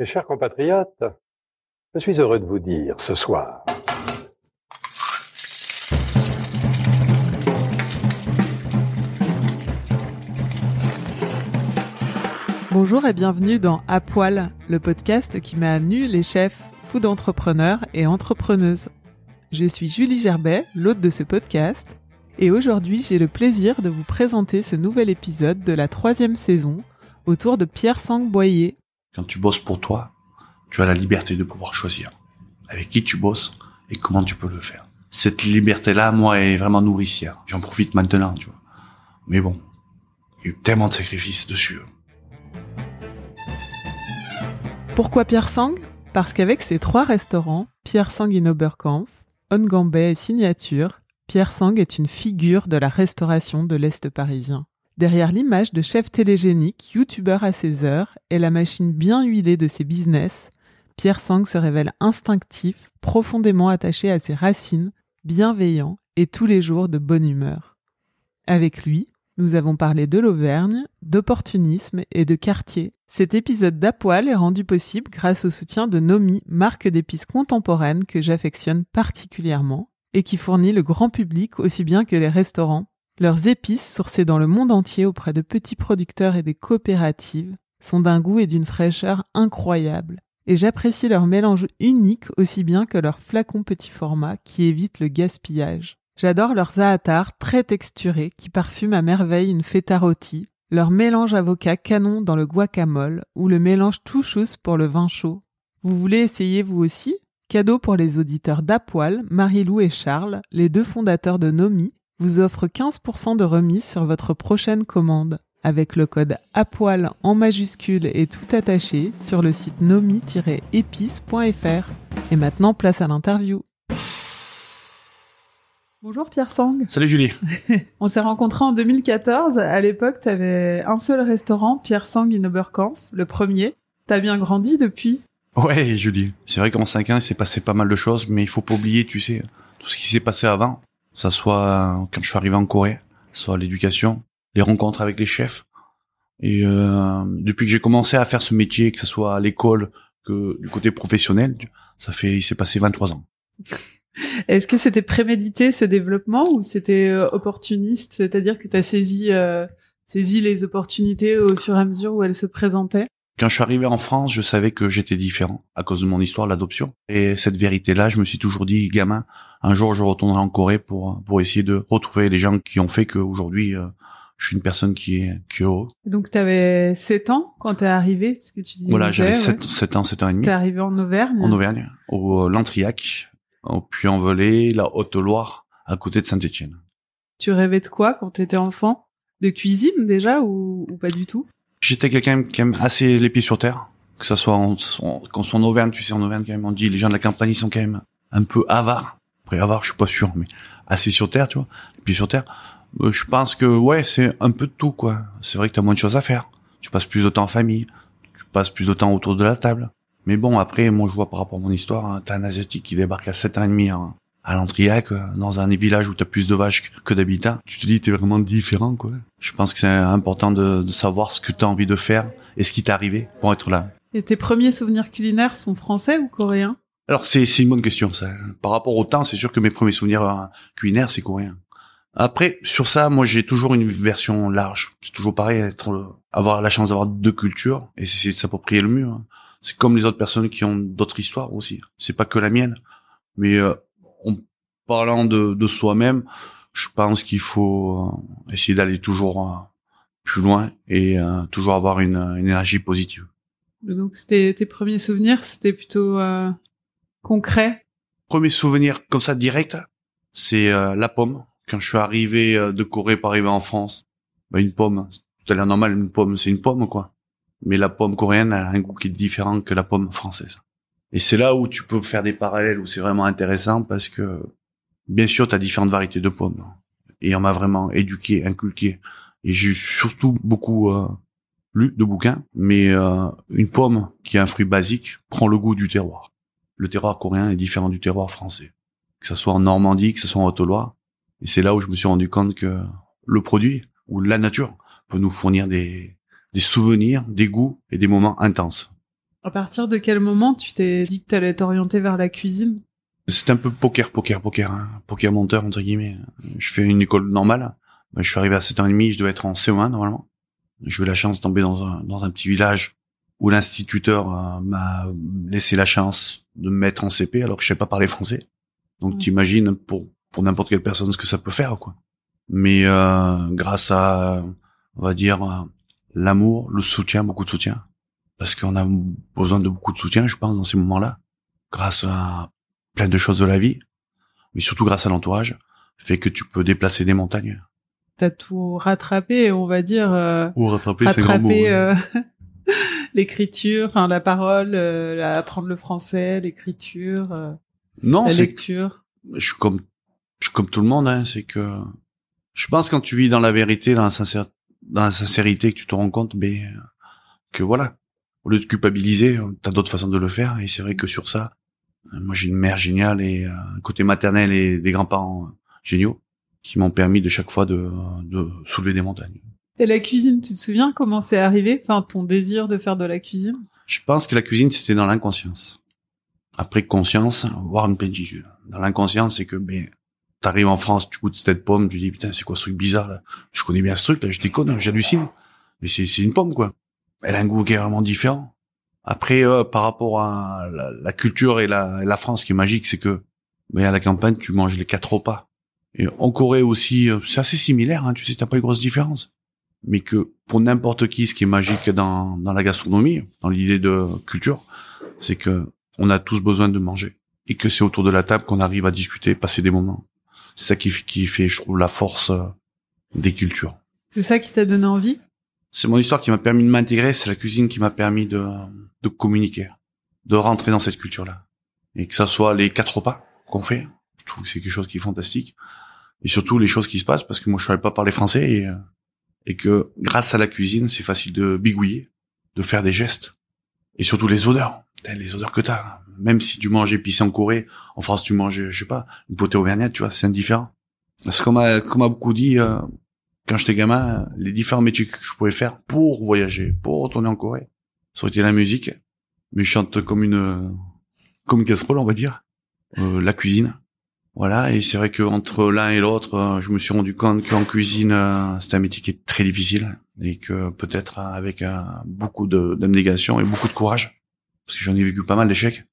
Mes chers compatriotes, je suis heureux de vous dire ce soir Bonjour et bienvenue dans À Poil, le podcast qui met à nu les chefs, food entrepreneurs et entrepreneuses. Je suis Julie Gerbet, l'hôte de ce podcast, et aujourd'hui j'ai le plaisir de vous présenter ce nouvel épisode de la troisième saison autour de Pierre Sang-Boyer. Quand tu bosses pour toi, tu as la liberté de pouvoir choisir avec qui tu bosses et comment tu peux le faire. Cette liberté-là, moi, est vraiment nourricière. J'en profite maintenant, tu vois. Mais bon, il y a eu tellement de sacrifices dessus. Pourquoi Pierre Sang? Parce qu'avec ses trois restaurants, Pierre Sang in Oberkampf, Ongambay et Signature, Pierre Sang est une figure de la restauration de l'Est parisien. Derrière l'image de chef télégénique, youtubeur à ses heures et la machine bien huilée de ses business, Pierre Sang se révèle instinctif, profondément attaché à ses racines, bienveillant et tous les jours de bonne humeur. Avec lui, nous avons parlé de l'Auvergne, d'opportunisme et de quartier. Cet épisode d'Apoil est rendu possible grâce au soutien de Nomi, marque d'épices contemporaines que j'affectionne particulièrement et qui fournit le grand public aussi bien que les restaurants. Leurs épices, sourcées dans le monde entier auprès de petits producteurs et des coopératives, sont d'un goût et d'une fraîcheur incroyables et j'apprécie leur mélange unique aussi bien que leur flacon petit format qui évite le gaspillage. J'adore leurs za'atar très texturés qui parfument à merveille une feta rôti, leur mélange avocat canon dans le guacamole ou le mélange touchous pour le vin chaud. Vous voulez essayer vous aussi? Cadeau pour les auditeurs d'Apoil, Marie-Lou et Charles, les deux fondateurs de Nomi, vous offrent 15% de remise sur votre prochaine commande avec le code APOIL en majuscule et tout attaché sur le site nomi-épice.fr. Et maintenant, place à l'interview. Bonjour Pierre Sang. Salut Julie. On s'est rencontrés en 2014. À l'époque, tu avais un seul restaurant, Pierre Sang in Oberkampf, le premier. T'as bien grandi depuis Ouais, Julie. C'est vrai qu'en 5 ans, il s'est passé pas mal de choses, mais il faut pas oublier, tu sais, tout ce qui s'est passé avant. Ça soit quand je suis arrivé en Corée, soit l'éducation, les rencontres avec les chefs. Et euh, depuis que j'ai commencé à faire ce métier, que ce soit à l'école que du côté professionnel, ça fait, il s'est passé 23 ans. Est-ce que c'était prémédité ce développement ou c'était euh, opportuniste, c'est-à-dire que tu as saisi euh, saisi les opportunités au fur et à mesure où elles se présentaient? Quand je suis arrivé en France, je savais que j'étais différent à cause de mon histoire, l'adoption. Et cette vérité-là, je me suis toujours dit, gamin, un jour je retournerai en Corée pour pour essayer de retrouver les gens qui ont fait qu'aujourd'hui euh, je suis une personne qui est qui est haut. Donc tu avais 7 ans quand t'es arrivé, ce que tu dis. Voilà, j'avais 7, 7 ans, 7 ans et demi. T'es arrivé en Auvergne. En Auvergne, au euh, Lantriac, au Puy-en-Velay, la Haute-Loire, à côté de Saint-Étienne. Tu rêvais de quoi quand t'étais enfant? De cuisine déjà ou, ou pas du tout? J'étais quelqu'un qui aime assez les pieds sur terre, que ça soit en, quand on en Auvergne, tu sais en Auvergne quand même on dit les gens de la campagne ils sont quand même un peu avares. Après avare, je suis pas sûr, mais assez sur terre, tu vois, les pieds sur terre. Euh, je pense que ouais, c'est un peu de tout quoi. C'est vrai que tu as moins de choses à faire. Tu passes plus de temps en famille, tu passes plus de temps autour de la table. Mais bon, après, moi je vois par rapport à mon histoire, hein, t'as un asiatique qui débarque à 7 ans et demi hein, à l'Antriac, euh, dans un village où t'as plus de vaches que d'habitants. Tu te dis t'es vraiment différent quoi. Je pense que c'est important de, de savoir ce que t'as envie de faire et ce qui t'est arrivé pour être là. Et tes premiers souvenirs culinaires sont français ou coréens? Alors c'est c'est une bonne question ça. Par rapport au temps, c'est sûr que mes premiers souvenirs euh, culinaires c'est coréen. Après, sur ça, moi, j'ai toujours une version large. C'est toujours pareil, être, avoir la chance d'avoir deux cultures et c'est de s'approprier le mieux. hein. C'est comme les autres personnes qui ont d'autres histoires aussi. C'est pas que la mienne, mais euh, parlant de, de soi-même, je pense qu'il faut euh, essayer d'aller toujours euh, plus loin et euh, toujours avoir une, une énergie positive. Donc c'était tes premiers souvenirs, c'était plutôt euh, concret? Premier souvenir comme ça direct, c'est euh, la pomme. Quand je suis arrivé de Corée pour arriver en France, bah, une pomme, tout à l'air normal, une pomme, c'est une pomme quoi. Mais la pomme coréenne a un goût qui est différent que la pomme française. Et c'est là où tu peux faire des parallèles, où c'est vraiment intéressant parce que, bien sûr, tu as différentes variétés de pommes. Et on m'a vraiment éduqué, inculqué. Et j'ai surtout beaucoup euh, lu de bouquins, mais euh, une pomme qui est un fruit basique prend le goût du terroir. Le terroir coréen est différent du terroir français. Que ce soit en Normandie, que ce soit en Haute-Loire. Et c'est là où je me suis rendu compte que le produit, ou la nature, peut nous fournir des, des souvenirs, des goûts et des moments intenses. À partir de quel moment tu t'es dit que t'allais t'orienter vers la cuisine? C'est un peu poker, poker, poker, hein. poker monteur entre guillemets. Je fais une école normale. Ben, je suis arrivé à 7 ans et demi, je devais être en CE1 normalement. J'ai eu la chance de tomber dans un, dans un petit village où l'instituteur euh, m'a laissé la chance de me mettre en CP alors que je sais pas parler français. Donc Ouais. t'imagines pour pour n'importe quelle personne ce que ça peut faire quoi. Mais euh, grâce à on va dire l'amour, le soutien, beaucoup de soutien parce qu'on a besoin de beaucoup de soutien je pense dans ces moments-là grâce à plein de choses de la vie mais surtout grâce à l'entourage fait que tu peux déplacer des montagnes T'as tout rattrapé, on va dire, euh, ou rattraper rattraper euh, l'écriture, enfin la parole, euh, apprendre le français, l'écriture, euh, non la lecture. je suis comme je suis comme tout le monde hein, c'est que je pense quand tu vis dans la vérité dans la sincère dans la sincérité que tu te rends compte mais euh, que voilà au lieu de culpabiliser t'as d'autres façons de le faire et c'est vrai que sur ça moi j'ai une mère géniale et euh, un côté maternel et des grands-parents euh, géniaux qui m'ont permis de chaque fois de, de soulever des montagnes. Et la cuisine, tu te souviens comment c'est arrivé Enfin, ton désir de faire de la cuisine? Je pense que la cuisine c'était dans l'inconscience. Après conscience voire une dans l'inconscience c'est que ben t'arrives en France tu goûtes cette pomme tu dis putain c'est quoi ce truc bizarre là? Je connais bien ce truc là je déconne j'hallucine. Mais c'est c'est une pomme quoi. Elle a un goût qui est vraiment différent après euh, par rapport à la, culture et la, la France qui est magique c'est que ben à la campagne tu manges les quatre repas. Et en Corée aussi euh, c'est assez similaire hein, tu sais t'as pas une grosse différence. Mais que pour n'importe qui ce qui est magique dans dans la gastronomie dans l'idée de culture c'est que on a tous besoin de manger. Et que c'est autour de la table qu'on arrive à discuter passer des moments. C'est ça qui, fait- qui fait je trouve la force euh, des cultures. C'est ça qui t'a donné envie? C'est mon histoire qui m'a permis de m'intégrer, c'est la cuisine qui m'a permis de, de communiquer, de rentrer dans cette culture-là. Et que ça soit les quatre repas qu'on fait, je trouve que c'est quelque chose qui est fantastique. Et surtout les choses qui se passent, parce que moi je savais pas parler français et, euh, et que grâce à la cuisine, c'est facile de bigouiller, de faire des gestes. Et surtout les odeurs. Les odeurs que t'as. Même si tu manges épicé en Corée, en France tu manges, je sais pas, une potée auvergnate, tu vois, c'est indifférent. Parce qu'on m'a, qu'on m'a beaucoup dit, euh, quand j'étais gamin, les différents métiers que je pouvais faire pour voyager, pour retourner en Corée, ça aurait été la musique, mais je chante comme une comme une casserole, on va dire, euh, la cuisine. Voilà, et c'est vrai que entre l'un et l'autre, euh, je me suis rendu compte qu'en cuisine, euh, c'est un métier qui est très difficile et que peut-être avec euh, beaucoup d'abnégation et beaucoup de courage, parce que j'en ai vécu pas mal d'échecs,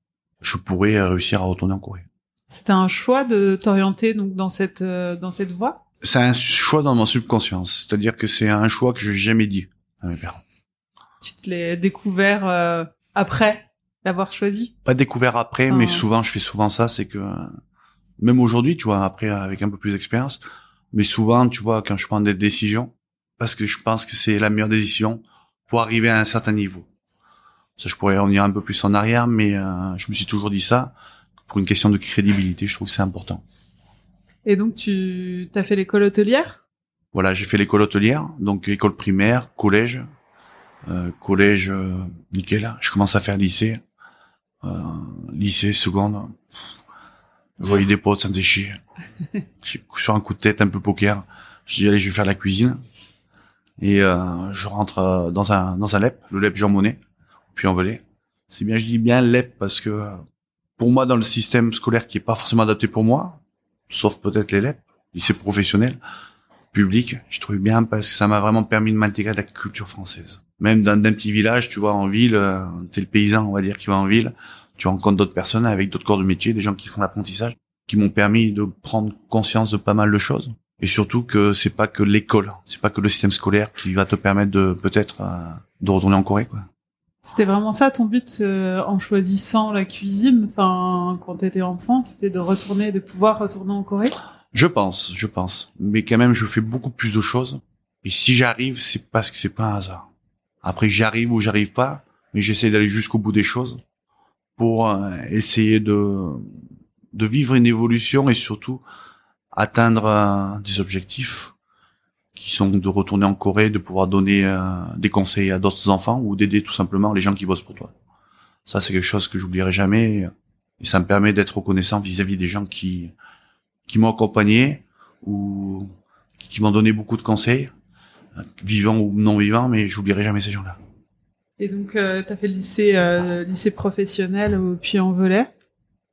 je pourrais réussir à retourner en Corée. C'était un choix de t'orienter donc dans cette dans cette voie? C'est un choix dans mon subconscience, c'est-à-dire que c'est un choix que je n'ai jamais dit à mes parents. Tu te l'es découvert euh, après l'avoir choisi? Pas découvert après, Ah. mais souvent, je fais souvent ça, c'est que, même aujourd'hui, tu vois, après, avec un peu plus d'expérience, mais souvent, tu vois, quand je prends des décisions, parce que je pense que c'est la meilleure décision pour arriver à un certain niveau. Ça, je pourrais revenir un peu plus en arrière, mais euh, je me suis toujours dit ça, pour une question de crédibilité, je trouve que c'est important. Et donc tu t'as fait l'école hôtelière? Voilà, j'ai fait l'école hôtelière, donc école primaire, collège, euh, collège, euh, nickel. Je commence à faire lycée, euh, lycée, seconde. Je voyais des potes, ça me faisait chier. J'ai- Sur un coup de tête, un peu poker, je dis allez, je vais faire la cuisine. Et euh, je rentre euh, dans un dans un LEP, le LEP Jean Monnet, puis en velay. C'est bien, je dis bien LEP parce que euh, pour moi, dans le système scolaire qui est pas forcément adapté pour moi, sauf peut-être LEP, lycée professionnel, public, je trouvais bien parce que ça m'a vraiment permis de m'intégrer à la culture française. Même dans d'un petit village, tu vois, en ville, euh, t'es le paysan, on va dire, qui va en ville, tu rencontres d'autres personnes avec d'autres corps de métier, des gens qui font l'apprentissage, qui m'ont permis de prendre conscience de pas mal de choses. Et surtout que c'est pas que l'école, c'est pas que le système scolaire qui va te permettre de peut-être euh, de retourner en Corée, quoi. C'était vraiment ça ton but euh, en choisissant la cuisine, enfin quand t'étais enfant, c'était de retourner, de pouvoir retourner en Corée? Je pense, je pense. Mais quand même, je fais beaucoup plus de choses. Et si j'arrive, c'est parce que c'est pas un hasard. Après, j'y arrive ou j'arrive pas, mais j'essaie d'aller jusqu'au bout des choses pour euh, essayer de de vivre une évolution et surtout atteindre euh, des objectifs qui sont de retourner en Corée, de pouvoir donner euh, des conseils à d'autres enfants ou d'aider tout simplement les gens qui bossent pour toi. Ça, c'est quelque chose que j'oublierai jamais et ça me permet d'être reconnaissant vis-à-vis des gens qui qui m'ont accompagné ou qui m'ont donné beaucoup de conseils, vivants ou non vivants, mais j'oublierai jamais ces gens-là. Et donc, euh, tu as fait le lycée, euh, lycée professionnel au Puy-en-Velay?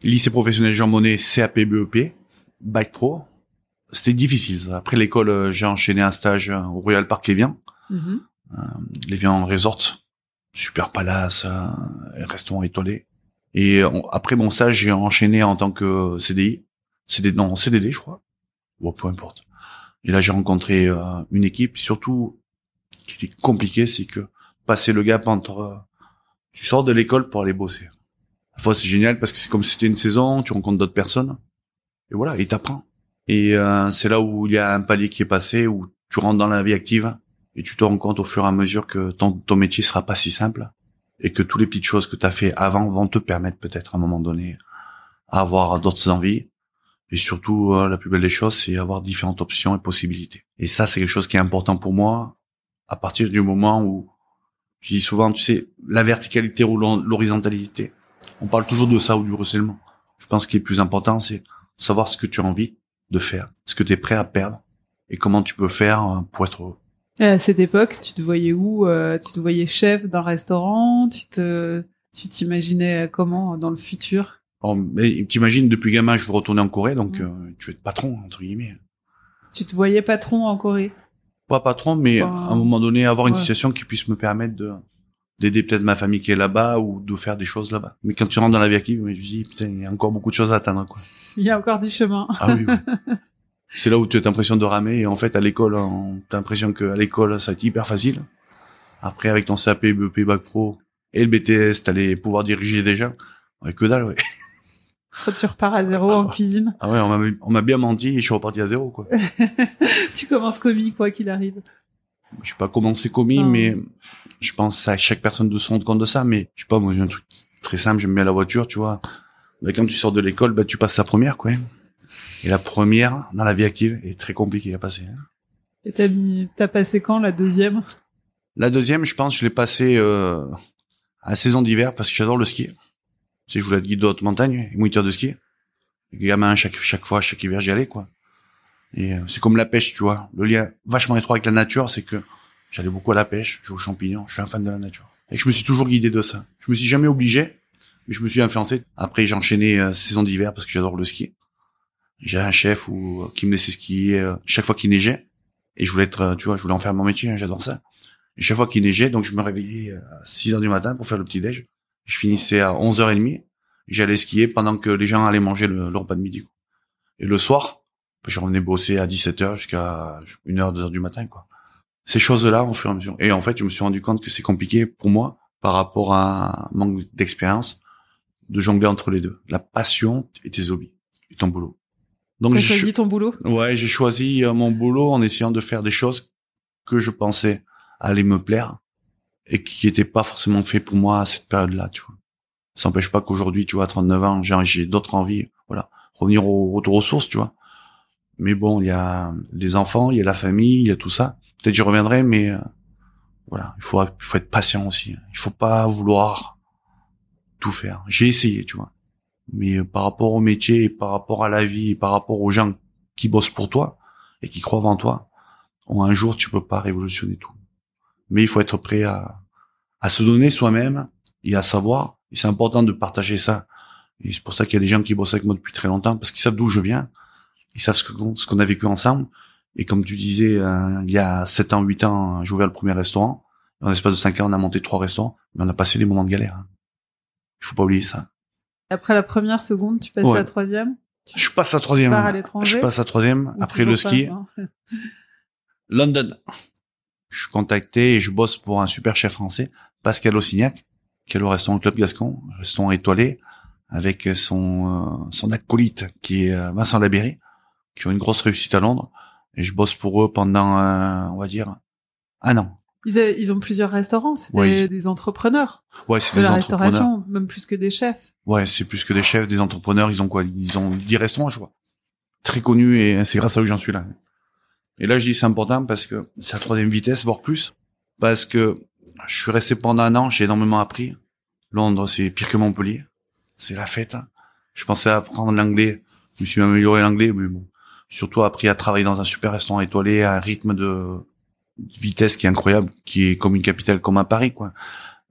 Lycée professionnel Jean Monnet, CAP, BEP, Bac Pro. C'était difficile. Après l'école, euh, j'ai enchaîné un stage au Royal Park Lévian. Mhm. Euh, Lévian Resort. Super palace, euh, restaurant étoilé. Et on- après mon stage, j'ai enchaîné en tant que CDI. CD, non, CDD, je crois. Bon, peu importe. Et là, j'ai rencontré euh, une équipe. Surtout, qui était compliqué, c'est que passer le gap entre... euh, tu sors de l'école pour aller bosser. La fois, c'est génial parce que c'est comme si c'était une saison, tu rencontres d'autres personnes. Et voilà, et t'apprends. Et euh, c'est là où il y a un palier qui est passé, où tu rentres dans la vie active et tu te rends compte au fur et à mesure que ton, ton métier sera pas si simple et que toutes les petites choses que tu as fait avant vont te permettre peut-être à un moment donné à avoir d'autres envies. Et surtout, euh, la plus belle des choses, c'est avoir différentes options et possibilités. Et ça, c'est quelque chose qui est important pour moi à partir du moment où je dis souvent, tu sais, la verticalité ou l'hor- l'horizontalité. On parle toujours de ça ou du recèlement. Je pense qu'il est plus important, c'est savoir ce que tu as envie de faire, ce que tu es prêt à perdre? Et comment tu peux faire euh, pour être heureux? À cette époque, tu te voyais où euh, Tu te voyais chef d'un restaurant? Tu te, tu t'imaginais comment dans le futur? Bon, mais t'imagines, depuis gamin, je veux retourner en Corée, donc euh, tu veux être patron, entre guillemets. Tu te voyais patron en Corée? Pas patron, mais à un moment donné, avoir une situation qui puisse me permettre de d'aider peut-être ma famille qui est là-bas ou de faire des choses là-bas. Mais quand tu rentres dans la vie active, je dis, putain, il y a encore beaucoup de choses à atteindre, quoi. Il y a encore du chemin. Ah oui, oui. C'est là où tu as l'impression de ramer, et en fait, à l'école, on- t'as l'impression que à l'école, ça va être hyper facile. Après, avec ton CAP, BEP, Bac Pro et le BTS, t'allais pouvoir diriger des gens. Ouais, que dalle, ouais. Quand tu repars à zéro en cuisine, Ah ouais, on m'a, on m'a bien menti et je suis reparti à zéro, quoi. tu commences commis quoi qu'il arrive. Je sais pas comment c'est commis, Ah. mais je pense à chaque personne de se rendre compte de ça, mais je sais pas, moi, j'ai un truc très simple, j'aime bien la voiture, tu vois. Bah, quand tu sors de l'école, bah, tu passes la première, quoi. Et la première, dans la vie active, est très compliquée à passer. hein. Et t'as mis, t'as passé quand la deuxième? La deuxième, je pense, je l'ai passée, euh, à la saison d'hiver parce que j'adore le ski. Tu sais, je voulais être guide de haute montagne et moniteur de ski. Les gamins, chaque, chaque fois, chaque hiver, j'y allais, quoi. Et euh, c'est comme la pêche, tu vois. Le lien vachement étroit avec la nature, c'est que j'allais beaucoup à la pêche, je joue aux champignons, je suis un fan de la nature. Et je me suis toujours guidé de ça. Je me suis jamais obligé, mais je me suis influencé. Après, j'ai enchaîné euh, saison d'hiver parce que j'adore le ski. J'ai un chef où, qui me laissait skier euh, chaque fois qu'il neigeait. Et je voulais être, euh, tu vois, je voulais en faire mon métier, hein, j'adore ça. Et chaque fois qu'il neigeait, donc je me réveillais à 6 heures du matin pour faire le petit-déj. Je finissais à 11h30. J'allais skier pendant que les gens allaient manger le, le de midi. Et le soir, je revenais bosser à 17h jusqu'à 1h, 2h du matin, quoi. Ces choses-là, au fur et à mesure. Et en fait, je me suis rendu compte que c'est compliqué pour moi, par rapport à un manque d'expérience, de jongler entre les deux. La passion et tes hobbies. Et ton boulot. Donc, j'ai choisi ton boulot? Ouais, j'ai choisi euh, mon boulot en essayant de faire des choses que je pensais allaient me plaire et qui n'étaient pas forcément fait pour moi à cette période-là, tu vois. Ça n'empêche pas qu'aujourd'hui, tu vois, à 39 ans, j'ai, j'ai d'autres envies, voilà. Revenir au retour aux sources, tu vois. Mais bon, il y a les enfants, il y a la famille, il y a tout ça. Peut-être j'y reviendrai, mais euh, voilà, il faut, il faut être patient aussi. Il faut pas vouloir tout faire. J'ai essayé, tu vois. Mais euh, par rapport au métier, par rapport à la vie, par rapport aux gens qui bossent pour toi et qui croient en toi, un jour tu peux pas révolutionner tout. Mais il faut être prêt à, à se donner soi-même et à savoir. Et c'est important de partager ça. Et c'est pour ça qu'il y a des gens qui bossent avec moi depuis très longtemps parce qu'ils savent d'où je viens. Ils savent ce qu'on ce qu'on a vécu ensemble. Et comme tu disais, euh, il y a 7 ans, 8 ans, j'ai ouvert le premier restaurant. En l'espace de 5 ans, on a monté trois restaurants. Mais on a passé des moments de galère. hein. Il faut pas oublier ça. Après la première seconde, tu passes Ouais. à la troisième? Je passe à troisième. à l'étranger? Je passe à troisième. Ou Après le pas, ski, London. Je suis contacté et je bosse pour un super chef français, Pascal Ossignac, qui est le restaurant Club Gascon, restaurant étoilé, avec son, euh, son acolyte qui est euh, Vincent Labéry, qui ont une grosse réussite à Londres. Et je bosse pour eux pendant, euh, on va dire, un an. Ils, a- ils ont plusieurs restaurants, c'est Ouais, des, ils- des entrepreneurs Ouais, c'est de des la entrepreneurs. restauration, même plus que des chefs. Ouais, c'est plus que des chefs, des entrepreneurs. Ils ont quoi? Ils ont 10 restaurants, je vois. Très connus et c'est grâce à eux que j'en suis là. Et là, je dis c'est important parce que c'est la troisième vitesse, voire plus. Parce que je suis resté pendant un an, j'ai énormément appris. Londres, c'est pire que Montpellier. C'est la fête. hein. Je pensais apprendre l'anglais. Je me suis amélioré l'anglais, mais bon. Surtout appris à travailler dans un super restaurant étoilé à un rythme de vitesse qui est incroyable, qui est comme une capitale comme à Paris, quoi.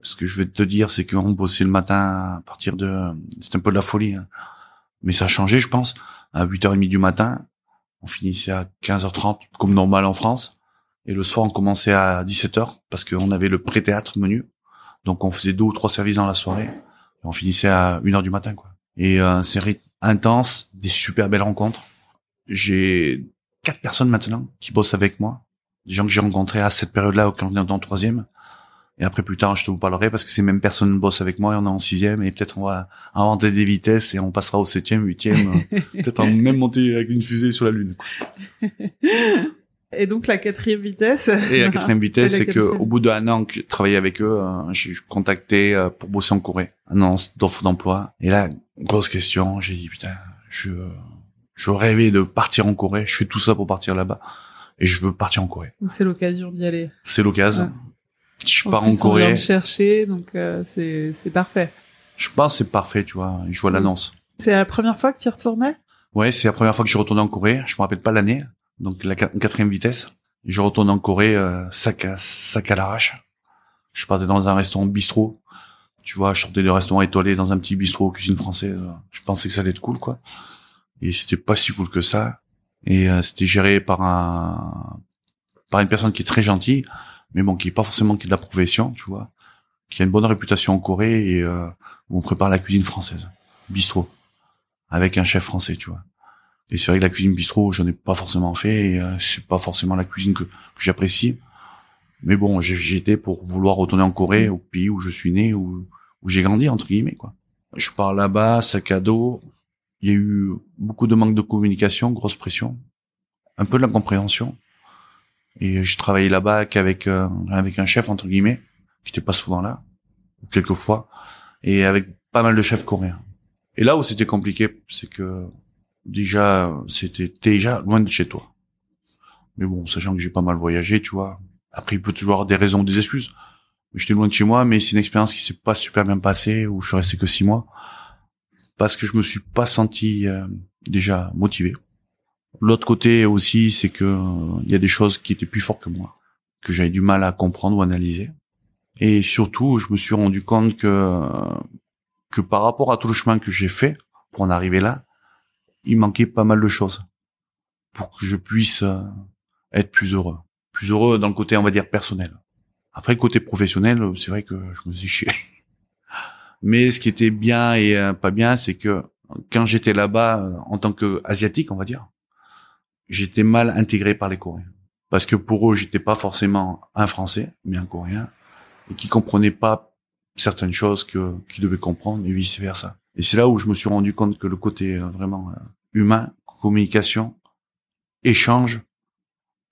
Ce que je vais te dire, c'est qu'on bossait le matin à partir de, c'est un peu de la folie, hein. mais ça a changé, je pense. À 8h30 du matin, on finissait à 15h30, comme normal en France. Et le soir, on commençait à 17h, parce qu'on avait le pré-théâtre menu. Donc, on faisait deux ou trois services dans la soirée. On finissait à 1h du matin, quoi. Et euh, série intense, des super belles rencontres. J'ai quatre personnes maintenant qui bossent avec moi. Des gens que j'ai rencontrés à cette période-là, quand on est le troisième. Et après, plus tard, je te vous parlerai parce que ces mêmes personnes bossent avec moi et on est en sixième et peut-être on va inventer des vitesses et on passera au septième, huitième, euh, peut-être en même monter avec une fusée sur la Lune. Et donc la quatrième vitesse. Et la quatrième vitesse, c'est que au bout d'un an que je travaillais avec eux, euh, j'ai contacté euh, pour bosser en Corée, annonce d'offre d'emploi. Et là, grosse question, j'ai dit putain, je je rêvais de partir en Corée. Je fais tout ça pour partir là-bas et je veux partir en Corée. C'est l'occasion d'y aller. C'est l'occasion. Ouais. Je En pars plus, en On vient Corée. de chercher, donc euh, c'est c'est parfait. Je pense que c'est parfait, tu vois. Je vois l'annonce. C'est la première fois que tu y retournais? Ouais, c'est la première fois que je retourne en Corée. Je me rappelle pas l'année. Donc la quat- quatrième vitesse. Je retourne en Corée, euh, sac à sac à l'arrache. Je partais dans un restaurant bistrot. Tu vois, je sortais de restaurant étoilé dans un petit bistrot cuisine française. Je pensais que ça allait être cool, quoi. Et c'était pas si cool que ça. Et euh, c'était géré par un par une personne qui est très gentille, mais bon, qui est pas forcément qui est de la profession, tu vois, qui a une bonne réputation en Corée et euh, où on prépare la cuisine française, bistrot, avec un chef français, tu vois. Et c'est vrai que la cuisine bistrot, j'en ai pas forcément fait, et euh, c'est pas forcément la cuisine que, que j'apprécie. Mais bon, j'ai- étais pour vouloir retourner en Corée, au pays où je suis né, où, où j'ai grandi, entre guillemets, quoi. Je pars là-bas, sac à dos. Il y a eu beaucoup de manque de communication, grosse pression, un peu de l'incompréhension. Et je travaillais là-bas qu'avec euh, avec un chef entre guillemets, qui était pas souvent là, quelques fois, et avec pas mal de chefs coréens. Et là où c'était compliqué, c'est que déjà c'était déjà loin de chez toi. Mais bon, sachant que j'ai pas mal voyagé, tu vois. Après, il peut toujours avoir des raisons, des excuses. J'étais loin de chez moi, mais c'est une expérience qui s'est pas super bien passée, où je suis resté que six mois, parce que je me suis pas senti euh, déjà motivé. L'autre côté aussi, c'est que euh, il y a des choses qui étaient plus fortes que moi, que j'avais du mal à comprendre ou analyser. Et surtout, je me suis rendu compte que que par rapport à tout le chemin que j'ai fait pour en arriver là, il manquait pas mal de choses pour que je puisse euh, être plus heureux, plus heureux dans le côté on va dire personnel. Après le côté professionnel, c'est vrai que je me suis chié. Mais ce qui était bien et euh, pas bien, c'est que quand j'étais là-bas euh, en tant que asiatique, on va dire, j'étais mal intégré par les Coréens. Parce que pour eux, j'étais pas forcément un Français, mais un Coréen, et qui comprenait pas certaines choses que qu'ils devaient comprendre et vice versa. Et c'est là où je me suis rendu compte que le côté euh, vraiment humain, communication, échange,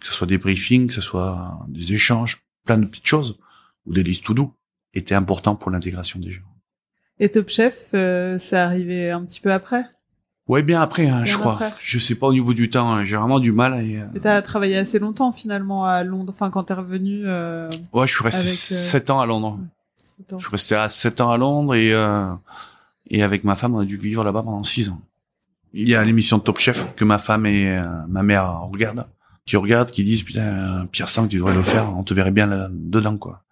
que ce soit des briefings, que ce soit des échanges, plein de petites choses, ou des listes to do, était important pour l'intégration des gens. Et Top Chef, euh, c'est arrivé un petit peu après? Ouais, bien après, hein, je crois. après. Je sais pas au niveau du temps, hein, j'ai vraiment du mal. Et, euh, Et t'as travaillé assez longtemps finalement à Londres, enfin quand t'es revenu. Euh, Ouais, je suis resté Avec, euh, sept ans à Londres. temps. Je suis resté à 7 ans à Londres et euh, et avec ma femme, on a dû vivre là-bas pendant 6 ans. Il y a l'émission Top Chef que ma femme et euh, ma mère regardent, qui regardent, qui disent putain Pierre Sang, tu devrais le faire, on te verrait bien là, dedans quoi.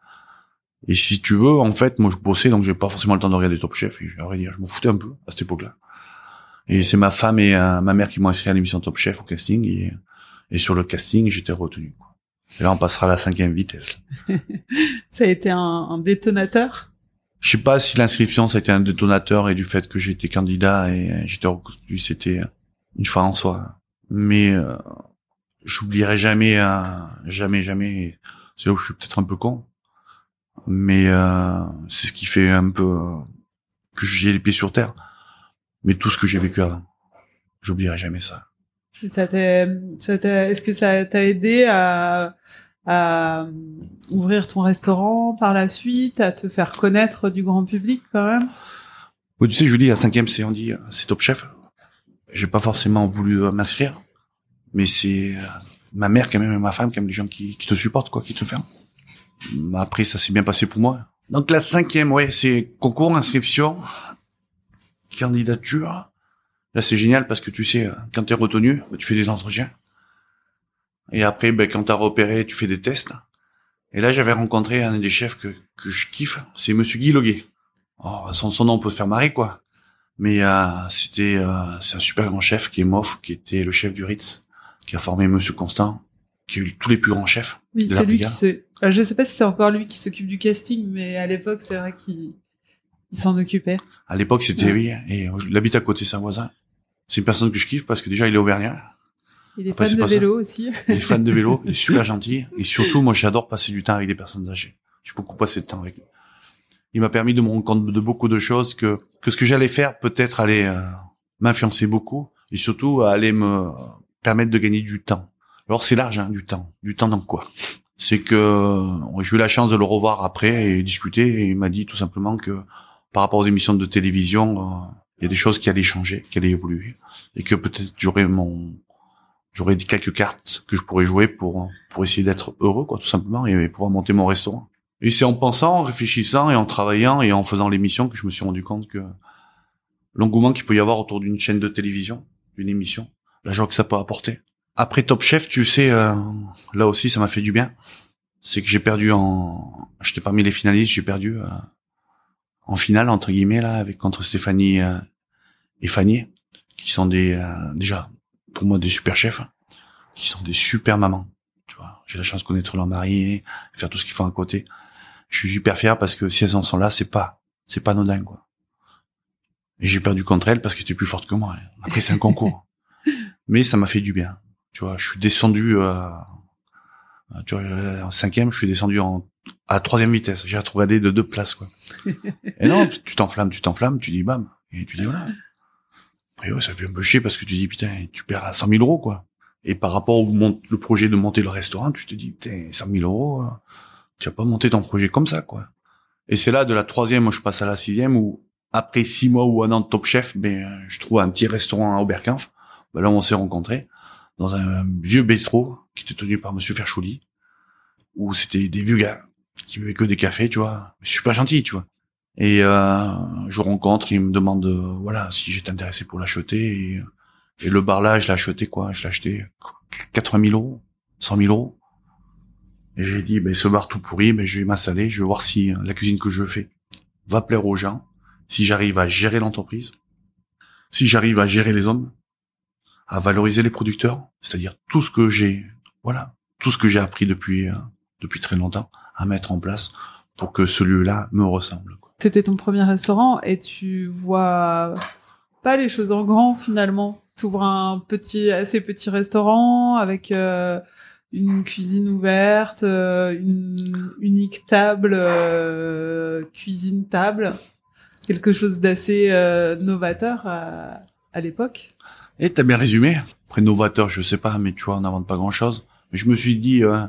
Et si tu veux, en fait, moi je bossais donc j'ai pas forcément le temps de regarder Top Chef. Et à vrai dire, je m'en foutais un peu à cette époque-là. Et c'est ma femme et euh, ma mère qui m'ont inscrit à l'émission Top Chef au casting et, et sur le casting j'étais retenu. Quoi. Et là on passera à la cinquième vitesse. Ça a été un, un détonateur? Je sais pas si l'inscription ça a été un détonateur et du fait que j'étais candidat et j'étais reconnu, c'était une fin en soi. Mais euh, j'oublierai jamais, euh, jamais, jamais. C'est là où je suis peut-être un peu con, mais euh, c'est ce qui fait un peu euh, que j'ai les pieds sur terre. Mais tout ce que j'ai vécu avant, j'oublierai jamais ça. Ça ça est-ce que ça t'a aidé à, à ouvrir ton restaurant par la suite, à te faire connaître du grand public quand même? Tu sais, je dis la cinquième, c'est on dit, euh, c'est Top Chef. J'ai pas forcément voulu euh, m'inscrire, mais c'est euh, ma mère quand même et ma femme quand même des gens qui, qui te supportent quoi, qui te ferment. Après, ça s'est bien passé pour moi. Donc la cinquième, ouais, c'est concours, inscription, candidature. Là, c'est génial parce que tu sais, quand t'es retenu, bah, tu fais des entretiens. Et après, ben, quand t'as repéré, tu fais des tests. Et là, j'avais rencontré un des chefs que, que je kiffe, c'est Monsieur Guy Loguet. Oh, son, son nom peut se faire marrer, quoi. Mais euh, c'était euh, c'est un super grand chef qui est Moff, qui était le chef du Ritz, qui a formé Monsieur Constant, qui a eu tous les plus grands chefs. Oui, de la c'est lui qui brigade. se. Je sais pas si c'est encore lui qui s'occupe du casting, mais à l'époque, c'est vrai qu'il il s'en occupait. À l'époque, c'était Ouais. oui, et il habite à côté, c'est un voisin. C'est une personne que je kiffe parce que déjà, il est auvergnat. Il est Après, fan de ça. vélo aussi. Il est fan de vélo, il est super gentil. Et surtout, moi, j'adore passer du temps avec des personnes âgées. J'ai beaucoup passé de temps avec lui. Il m'a permis de me rendre compte de beaucoup de choses que, que ce que j'allais faire peut-être allait euh, m'influencer beaucoup et surtout allait me permettre de gagner du temps. Alors c'est large, hein, du temps. Du temps dans quoi? C'est que j'ai eu la chance de le revoir après et discuter et il m'a dit tout simplement que par rapport aux émissions de télévision, euh, il y a des choses qui allaient changer, qui allaient évoluer et que peut-être j'aurais mon j'aurais quelques cartes que je pourrais jouer pour pour essayer d'être heureux quoi tout simplement et pouvoir monter mon restaurant. Et c'est en pensant, en réfléchissant et en travaillant et en faisant l'émission que je me suis rendu compte que l'engouement qu'il peut y avoir autour d'une chaîne de télévision, d'une émission, la joie que ça peut apporter. Après Top Chef, tu sais, euh, là aussi ça m'a fait du bien. C'est que j'ai perdu en, j'étais parmi les finalistes, j'ai perdu euh, en finale entre guillemets là avec contre Stéphanie euh, et Fanny, qui sont des euh, déjà pour moi des super chefs, hein, qui sont des super mamans. Tu vois, j'ai la chance de connaître leur mari, faire tout ce qu'ils font à côté. Je suis super fier parce que si elles en sont là, c'est pas, c'est pas anodin quoi. Et j'ai perdu contre elles parce qu'elles étaient plus fortes que moi. hein. Après c'est un concours, mais ça m'a fait du bien. Tu vois, je suis descendu, euh, tu vois, en cinquième, je suis descendu en à troisième vitesse. J'ai regardé de deux places quoi. Et non, tu t'enflammes, tu t'enflammes, tu dis bam, et tu dis voilà. Après, ouais, ça fait un peu chier parce que tu dis, putain, tu perds à 100 000 euros, quoi. Et par rapport au mon- le projet de monter le restaurant, tu te dis, putain, 100 000 euros, euh, tu vas pas monter ton projet comme ça, quoi. Et c'est là, de la troisième, moi, je passe à la sixième, où après six mois ou un an de top chef, ben, je trouve un petit restaurant à Oberkampf. Ben là, on s'est rencontrés dans un vieux bistrot qui était tenu par Monsieur Ferchouli, où c'était des vieux gars qui buvaient que des cafés, tu vois, super gentils, tu vois. Et euh, je rencontre, il me demande euh, voilà si j'étais intéressé pour l'acheter. Et, et le bar là, je l'ai acheté quoi Je l'ai acheté 80 000 euros, 100 000 euros. Et j'ai dit, ben ce bar tout pourri, ben je vais m'installer, je vais voir si euh, la cuisine que je fais va plaire aux gens, si j'arrive à gérer l'entreprise, si j'arrive à gérer les hommes, à valoriser les producteurs, c'est-à-dire tout ce que j'ai, voilà, tout ce que j'ai appris depuis euh, depuis très longtemps, à mettre en place pour que ce lieu-là me ressemble. C'était ton premier restaurant et tu vois pas les choses en grand finalement. T'ouvres un petit, assez petit restaurant avec euh, une cuisine ouverte, euh, une unique table, euh, cuisine table, quelque chose d'assez euh, novateur à, à l'époque. Et t'as bien résumé. Après novateur, je sais pas, mais tu vois, on n'invente pas grand-chose. Mais je me suis dit, euh,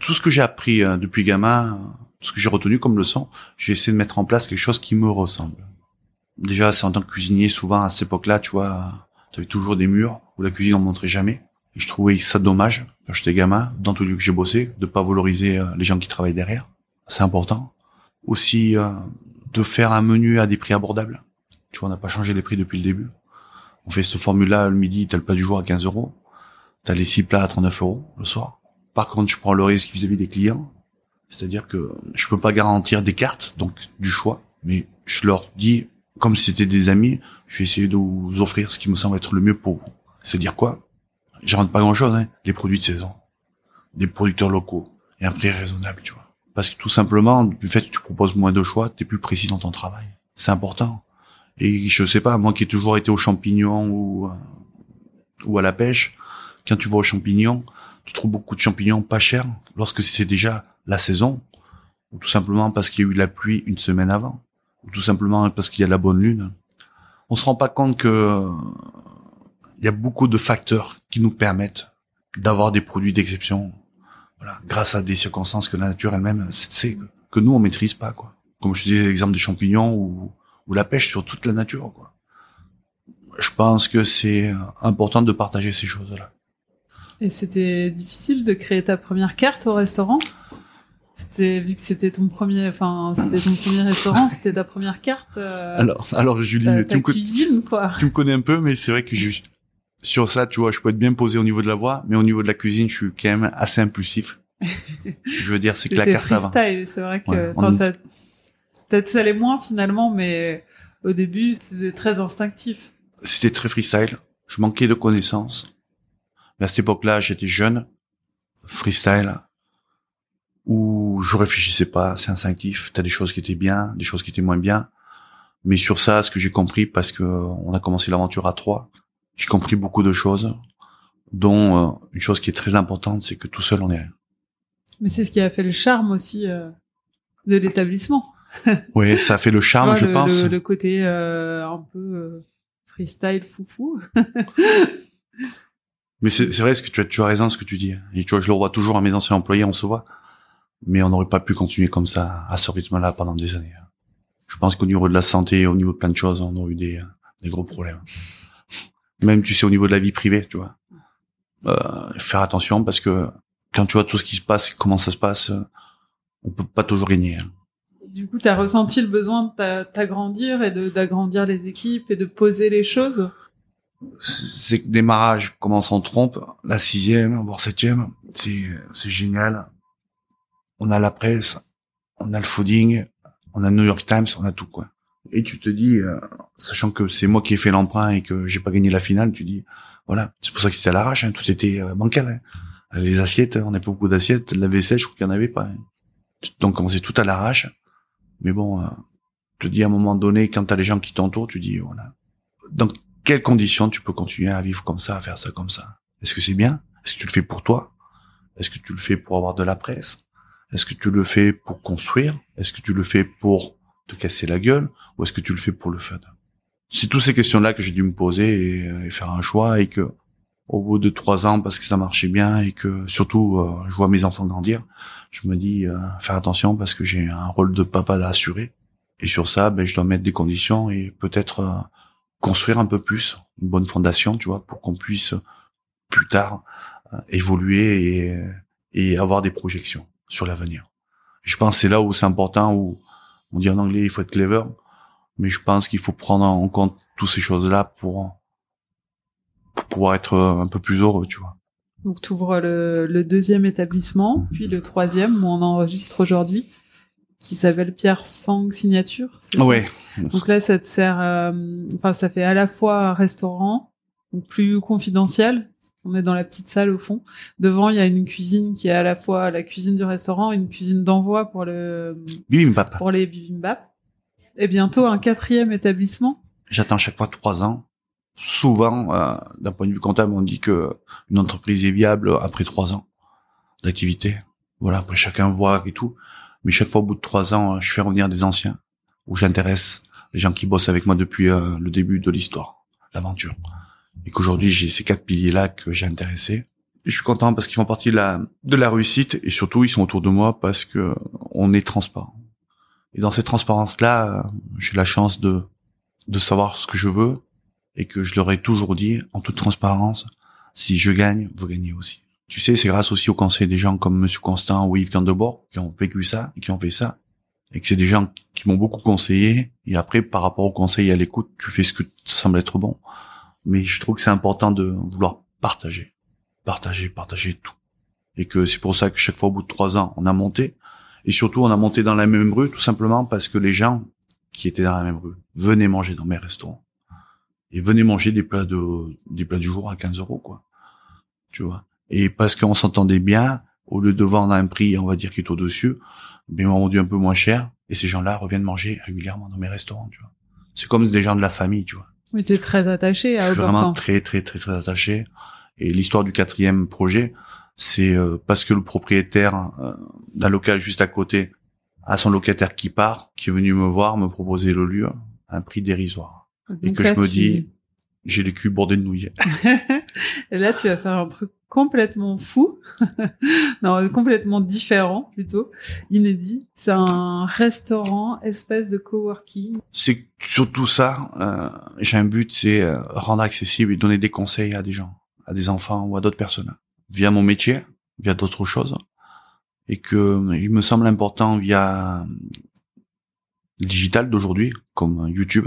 tout ce que j'ai appris euh, depuis gamin, euh, tout ce que j'ai retenu comme leçon, j'ai essayé de mettre en place quelque chose qui me ressemble. Déjà, c'est en tant que cuisinier, souvent à cette époque-là, tu vois, t'avais toujours des murs où la cuisine en montrait jamais. Et je trouvais ça dommage, quand j'étais gamin, dans tout lieu que j'ai bossé, de pas valoriser euh, les gens qui travaillent derrière. C'est important. Aussi, euh, de faire un menu à des prix abordables. Tu vois, on n'a pas changé les prix depuis le début. On fait cette formule-là le midi, t'as le plat du jour à 15 euros. T'as les six plats à 39 euros le soir. Par contre, je prends le risque vis-à-vis des clients. C'est-à-dire que je peux pas garantir des cartes, donc du choix. Mais je leur dis, comme c'était des amis, je vais essayer de vous offrir ce qui me semble être le mieux pour vous. C'est-à-dire quoi? J'invente pas grand-chose, hein. Les produits de saison. Des producteurs locaux. Et un prix raisonnable, tu vois. Parce que tout simplement, du fait que tu proposes moins de choix, t'es plus précis dans ton travail. C'est important. Et je sais pas, moi qui ai toujours été aux champignons ou, euh, ou à la pêche, quand tu vas aux champignons, tu trouves beaucoup de champignons pas chers lorsque c'est déjà la saison, ou tout simplement parce qu'il y a eu de la pluie une semaine avant, ou tout simplement parce qu'il y a la bonne lune. On se rend pas compte que euh, il y a beaucoup de facteurs qui nous permettent d'avoir des produits d'exception, voilà, grâce à des circonstances que la nature elle-même sait que nous on maîtrise pas quoi. Comme je disais l'exemple des champignons ou ou la pêche sur toute la nature, quoi. Je pense que c'est important de partager ces choses-là. Et c'était difficile de créer ta première carte au restaurant? C'était vu que c'était ton premier, enfin c'était ton premier restaurant, c'était ta première carte. euh, Alors, alors Julie, ta, tu me, co- cuisine quoi. tu me connais un peu, mais c'est vrai que je, sur ça, tu vois, je peux être bien posé au niveau de la voix, mais au niveau de la cuisine, je suis quand même assez impulsif. Je veux dire, c'est que la carte avant. c'est vrai que Ouais, ça peut-être ça l'est moins finalement, mais au début c'était très instinctif. C'était très freestyle. Je manquais de connaissances. Mais à cette époque-là, j'étais jeune, freestyle, où je réfléchissais pas, c'est instinctif. T'as des choses qui étaient bien, des choses qui étaient moins bien. Mais sur ça, ce que j'ai compris, parce que on a commencé l'aventure à trois, j'ai compris beaucoup de choses, dont euh, une chose qui est très importante, c'est que tout seul, on est rien. Mais c'est ce qui a fait le charme aussi euh, de l'établissement. Oui, ça fait le charme, je vois, le, pense. Le, le côté euh, un peu euh, freestyle foufou. Mais c'est vrai, ce que tu as, tu as raison, ce que tu dis. Et tu vois, je le revois toujours à mes anciens employés, on se voit. Mais on n'aurait pas pu continuer comme ça, à ce rythme-là, pendant des années. Je pense qu'au niveau de la santé, au niveau de plein de choses, on aurait eu des, des gros problèmes. Même, tu sais, au niveau de la vie privée, tu vois. Euh, faire attention parce que quand tu vois tout ce qui se passe, comment ça se passe, on peut pas toujours gagner. hein. Du coup, tu as ressenti le besoin de t'a- t'agrandir et d'agrandir les équipes et de poser les choses? c'est que démarrage, comment on s'en trompe, la sixième, voire septième, c'est, génial. On a la presse, on a le fooding, on a New York Times, on a tout, quoi. Et tu te dis, euh, sachant que c'est moi qui ai fait l'emprunt et que j'ai pas gagné la finale, tu dis, voilà, c'est pour ça que c'était à l'arrache, hein, tout était euh, bancal. hein. Les assiettes, on n'a pas beaucoup d'assiettes, la vaisselle, je crois qu'il y en avait pas. hein. Donc on faisait tout à l'arrache. Mais bon, euh, je te dis à un moment donné, quand t'as les gens qui t'entourent, tu dis, voilà. Donc quelles conditions tu peux continuer à vivre comme ça, à faire ça comme ça? Est-ce que c'est bien? Est-ce que tu le fais pour toi? Est-ce que tu le fais pour avoir de la presse? Est-ce que tu le fais pour construire? Est-ce que tu le fais pour te casser la gueule? Ou est-ce que tu le fais pour le fun? C'est toutes ces questions-là que j'ai dû me poser et, euh, et faire un choix et que au bout de trois ans, parce que ça marchait bien et que surtout euh, je vois mes enfants grandir, je me dis euh, faire attention parce que j'ai un rôle de papa à assurer. Et sur ça, ben, je dois mettre des conditions et peut-être euh, construire un peu plus une bonne fondation, tu vois, pour qu'on puisse plus tard euh, évoluer et, et avoir des projections sur l'avenir. Je pense c'est là où c'est important, où on dit en anglais il faut être clever, mais je pense qu'il faut prendre en compte toutes ces choses-là pour, pour pouvoir être un peu plus heureux, tu vois. Donc, tu ouvres le, le deuxième établissement, puis le troisième où on enregistre aujourd'hui, qui s'appelle Pierre Sang Signature. Ouais. Donc là, ça te sert, euh, enfin, ça fait à la fois un restaurant, donc plus confidentiel. On est dans la petite salle au fond. Devant, il y a une cuisine qui est à la fois la cuisine du restaurant et une cuisine d'envoi pour le, Bibimbap. pour les bibimbap. Et bientôt un quatrième établissement. J'attends chaque fois trois ans. Souvent, euh, d'un point de vue comptable, on dit que une entreprise est viable après trois ans d'activité. Voilà, après chacun voit et tout. Mais chaque fois, au bout de trois ans, je fais revenir des anciens, où j'intéresse les gens qui bossent avec moi depuis euh, le début de l'histoire, l'aventure. Et qu'aujourd'hui, j'ai ces quatre piliers-là que j'ai intéressés. Et je suis content parce qu'ils font partie de la, de la réussite et surtout, ils sont autour de moi parce que on est transparent. Et dans cette transparence-là, euh, j'ai la chance de, de savoir ce que je veux et que je leur ai toujours dit en toute transparence, si je gagne, vous gagnez aussi. Tu sais, c'est grâce aussi au conseil des gens comme Monsieur Constant ou Yves Candebord qui ont vécu ça et qui ont fait ça. Et que c'est des gens qui m'ont beaucoup conseillé. Et après, par rapport au conseil et à l'écoute, tu fais ce que semble être bon. Mais je trouve que c'est important de vouloir partager. Partager, partager tout. Et que c'est pour ça que chaque fois, au bout de trois ans, on a monté. Et surtout, on a monté dans la même rue, tout simplement parce que les gens qui étaient dans la même rue venaient manger dans mes restaurants. Et venaient manger des plats de, des plats du jour à 15 euros, quoi. Tu vois. Et parce qu'on s'entendait bien, au lieu de vendre à un prix, on va dire, qui est au-dessus, ben, on vendu un peu moins cher. Et ces gens-là reviennent manger régulièrement dans mes restaurants, tu vois. C'est comme des gens de la famille, tu vois. Oui, t'es très attaché à Je suis vraiment très, très, très, très attaché. Et l'histoire du quatrième projet, c'est euh, parce que le propriétaire euh, d'un local juste à côté a son locataire qui part, qui est venu me voir, me proposer le lieu à un prix dérisoire. Et que là, je me tu- dis, j'ai les culs bordés de nouilles. Là, tu vas faire un truc complètement fou, non, complètement différent plutôt, inédit. C'est un restaurant, espèce de coworking. C'est surtout ça. euh, j'ai un but, c'est euh, rendre accessible et donner des conseils à des gens, à des enfants ou à d'autres personnes, via mon métier, via d'autres choses, et que euh, il me semble important via le digital d'aujourd'hui, comme YouTube,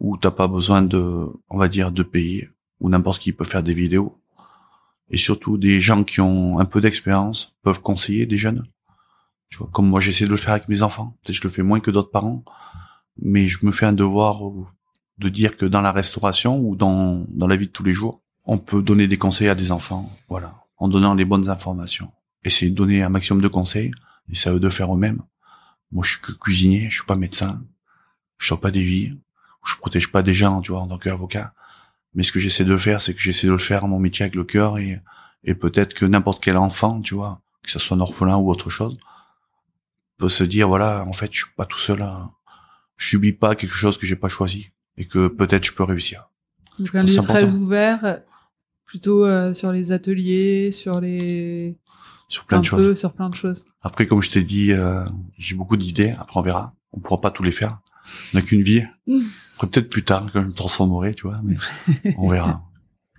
où t'as pas besoin de, on va dire, de payer, où n'importe qui peut faire des vidéos. et surtout des gens qui ont un peu d'expérience peuvent conseiller des jeunes. Tu vois, comme moi j'essaie de le faire avec mes enfants. Peut-être je le fais moins que d'autres parents, mais je me fais un devoir de dire que dans la restauration ou dans dans la vie de tous les jours, on peut donner des conseils à des enfants, voilà, en donnant les bonnes informations. Essayer de donner un maximum de conseils, et c'est à eux de faire eux-mêmes. Moi, je suis que cuisinier, je suis pas médecin, je sauve pas des vies, je protège pas des gens, tu vois, en tant qu'avocat. Mais ce que j'essaie de faire, c'est que j'essaie de le faire mon métier avec le cœur et, et peut-être que n'importe quel enfant, tu vois, que ce soit un orphelin ou autre chose, peut se dire, voilà, en fait, je suis pas tout seul à, je subis pas quelque chose que j'ai pas choisi et que peut-être je peux réussir. Donc un lieu très ouvert, plutôt euh, sur les ateliers, sur les sur plein de choses. sur plein de choses. Après, comme je t'ai dit, euh, j'ai beaucoup d'idées. Après, on verra. On pourra pas tous les faire. On n'a qu'une vie. Mm. Après, peut-être plus tard, quand je me transformerai, tu vois. Mais on verra.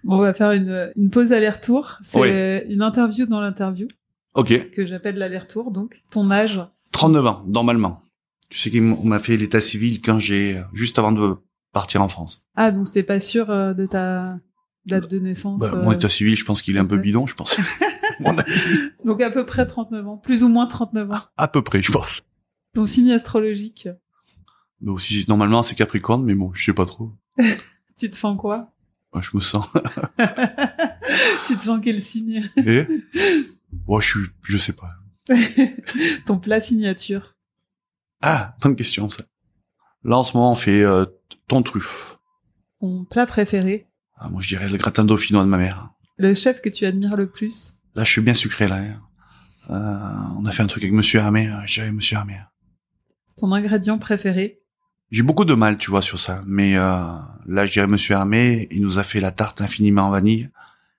on va faire une, une pause aller-retour. C'est une interview dans l'interview. Ok. Que j'appelle l'aller-retour. Donc, ton âge 39 ans, normalement. Tu sais qu'on m'a fait l'état civil quand j'ai juste avant de partir en France. Ah, donc t'es pas sûr euh, de ta date de naissance bah, Mon euh, état civil, je pense qu'il est un peu bidon, je pense. donc à peu près 39 ans, plus ou moins 39 ans. À peu près, je pense. Ton signe astrologique bah aussi, normalement c'est Capricorne, mais bon, je sais pas trop. tu te sens quoi? Bah, Je me sens. tu te sens quel signe? Et? Moi, je suis, je sais pas. Ton plat signature. Ah, bonne question ça. Là en ce moment on fait euh, ton truffe. Ton plat préféré? Ah, Moi je dirais le gratin dauphinois de ma mère. Le chef que tu admires le plus? Là je suis bien sucré là. Hein. Euh, on a fait un truc avec Monsieur Hermé, euh, j'ai Monsieur Hermé. Ton ingrédient préféré? J'ai beaucoup de mal, tu vois, sur ça. Mais euh, là, je dirais Monsieur Hermé, il nous a fait la tarte infiniment en vanille.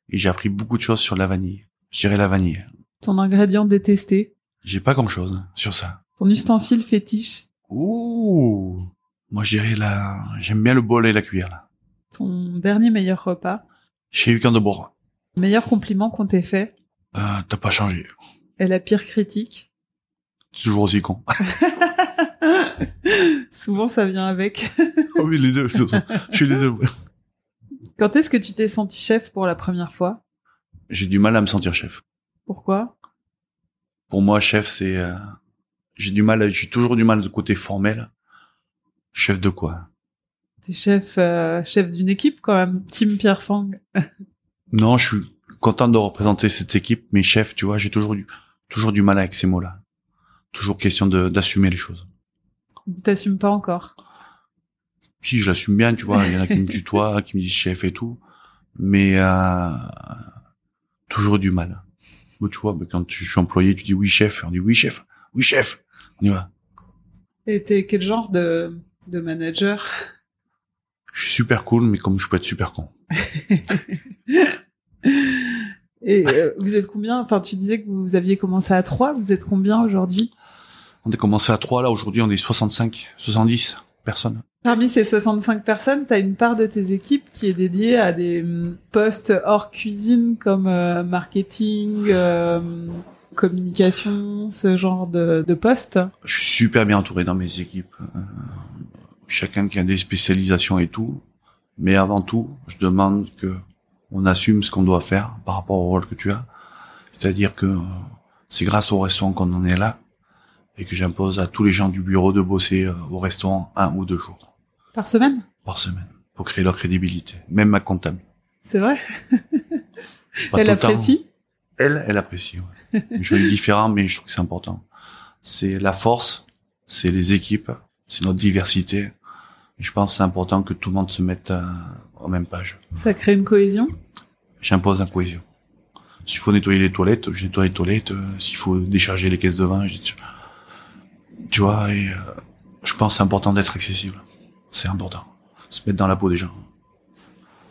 Et j'ai appris beaucoup de choses sur la vanille. Je dirais la vanille. Ton ingrédient détesté J'ai pas grand-chose sur ça. Ton ustensile fétiche Ouh Moi, je dirais la... J'aime bien le bol et la cuillère, là. Ton dernier meilleur repas Chez Lucan de Bourg. Meilleur compliment qu'on t'ait fait euh, T'as pas changé. Et la pire critique Toujours aussi con. Souvent, ça vient avec. oh oui, les deux. Je suis les deux. Quand est-ce que tu t'es senti chef pour la première fois? J'ai du mal à me sentir chef. Pourquoi? Pour moi, chef, c'est... Euh, j'ai du mal, j'ai toujours du mal de côté formel. Chef de quoi? T'es chef, euh, chef d'une équipe quand même, Team Pierre Sang. non, je suis content de représenter cette équipe, mais chef, tu vois, j'ai toujours du, toujours du mal avec ces mots-là. Toujours question d'assumer les choses. T'assumes pas encore? Si, je l'assume bien, tu vois. Il y en a qui me tutoient, qui me disent chef et tout, mais euh, toujours du mal. tu vois, quand je suis employé, tu dis oui chef, on dit oui chef, oui chef, on y va. Et t'es quel genre de, de manager? Je suis super cool, mais comme je peux être super con. Et euh, vous êtes combien? Enfin, tu disais que vous aviez commencé à 3, vous êtes combien aujourd'hui? On a commencé à 3, là aujourd'hui on est 65, 70 personnes. Parmi ces 65 personnes, tu as une part de tes équipes qui est dédiée à des hum, postes hors cuisine comme euh, marketing, euh, communication, ce genre de, de postes. Je suis super bien entouré dans mes équipes. chacun qui a des spécialisations et tout. Mais avant tout, je demande que on assume ce qu'on doit faire par rapport au rôle que tu as. C'est-à-dire que euh, c'est grâce au restaurant qu'on en est là et que j'impose à tous les gens du bureau de bosser euh, au restaurant un ou deux jours. Par semaine? Par semaine, pour créer leur crédibilité. Même ma comptable. C'est vrai? Elle apprécie? Elle, elle apprécie, ouais. je suis différent, mais je trouve que c'est important. C'est la force, c'est les équipes, c'est notre diversité. Je pense que c'est important que tout le monde se mette euh, en même page. Ça crée une cohésion? J'impose la cohésion. S'il faut nettoyer les toilettes, je nettoie les toilettes. Euh, s'il faut décharger les caisses de vin, je Tu vois, et euh, je pense que c'est important d'être accessible. C'est important. Se mettre dans la peau des gens.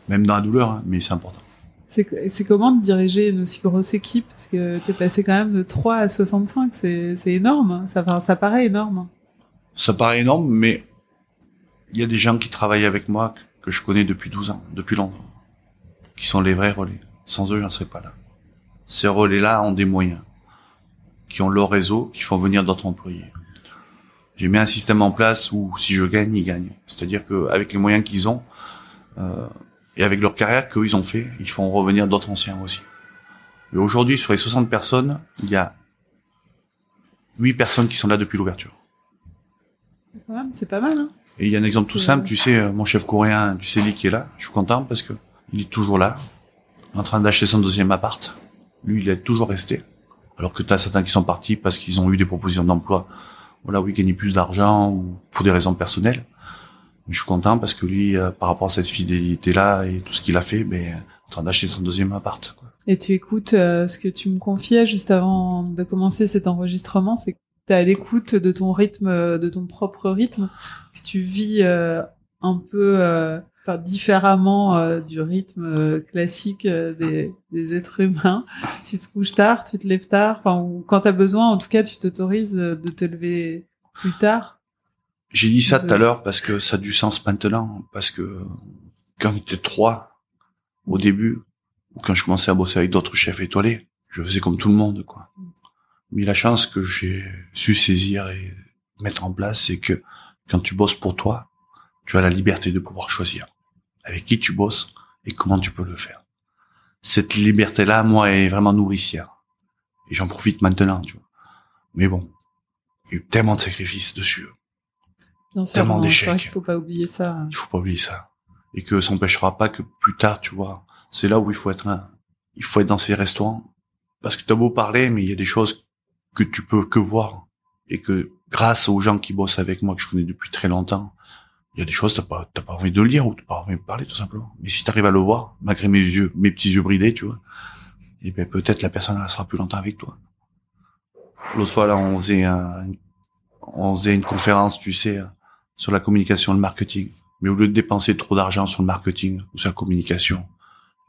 Même dans la douleur, hein, mais c'est important. C'est comment de diriger une aussi grosse équipe? Parce que t'es passé quand même de 3 à 65, c'est énorme. Hein. Ça, ça paraît énorme. Ça paraît énorme, mais il y a des gens qui travaillent avec moi que je connais depuis 12 ans, depuis longtemps, qui sont les vrais relais. Sans eux, j'en serais pas là. Ces relais-là ont des moyens, qui ont leur réseau, qui font venir d'autres employés. J'ai mis un système en place où si je gagne, ils gagnent. C'est-à-dire qu'avec les moyens qu'ils ont euh, et avec leur carrière qu'eux ils ont fait, ils font revenir d'autres anciens aussi. Mais aujourd'hui, sur les 60 personnes, il y a 8 personnes qui sont là depuis l'ouverture. C'est pas mal, hein Et il y a un exemple tout simple, tu sais, euh, mon chef coréen, tu sais, lui qui est là, je suis content parce que il est toujours là, en train d'acheter son deuxième appart. Lui, il est toujours resté. Alors que tu as certains qui sont partis parce qu'ils ont eu des propositions d'emploi, voilà, où ils gagnent plus d'argent ou pour des raisons personnelles. Mais je suis content parce que lui, euh, par rapport à cette fidélité-là et tout ce qu'il a fait, ben, en train d'acheter son deuxième appart. Et tu écoutes euh, ce que tu me confiais juste avant de commencer cet enregistrement, c'est que tu à l'écoute de ton rythme, euh, de ton propre rythme, que tu vis un peu enfin, différemment euh, du rythme euh, classique euh, des, des êtres humains. tu te couches tard, tu te lèves tard, enfin, ou quand tu as besoin, en tout cas, tu t'autorises de te lever plus tard. J'ai dit ça tout à l'heure parce que ça a du sens maintenant, parce que quand on était trois au début, ou quand je commençais à bosser avec d'autres chefs étoilés, je faisais comme tout le monde, quoi. Mais la chance que j'ai su saisir et mettre en place, c'est que quand tu bosses pour toi, tu as la liberté de pouvoir choisir avec qui tu bosses et comment tu peux le faire. Cette liberté-là, moi, est vraiment nourricière. Et j'en profite maintenant, tu vois. Mais bon, il y a eu tellement de sacrifices dessus. Bien sûr, Tellement vrai d'échecs. qu'il faut pas oublier ça. Il faut pas oublier ça. Et que ça n'empêchera pas que plus tard, tu vois, c'est là où il faut être un- il faut être dans ces restaurants. Parce que t'as beau parler, mais il y a des choses que tu peux que voir. Et que grâce aux gens qui bossent avec moi, que je connais depuis très longtemps, il y a des choses, t'as pas, t'as pas envie de le lire ou t'as pas envie de parler, tout simplement. Mais si t'arrives à le voir, malgré mes yeux, mes petits yeux bridés, tu vois, et ben peut-être la personne restera plus longtemps avec toi. L'autre fois, là, on faisait un, on faisait une conférence, tu sais, sur la communication le marketing. Mais au lieu de dépenser trop d'argent sur le marketing ou sur la communication,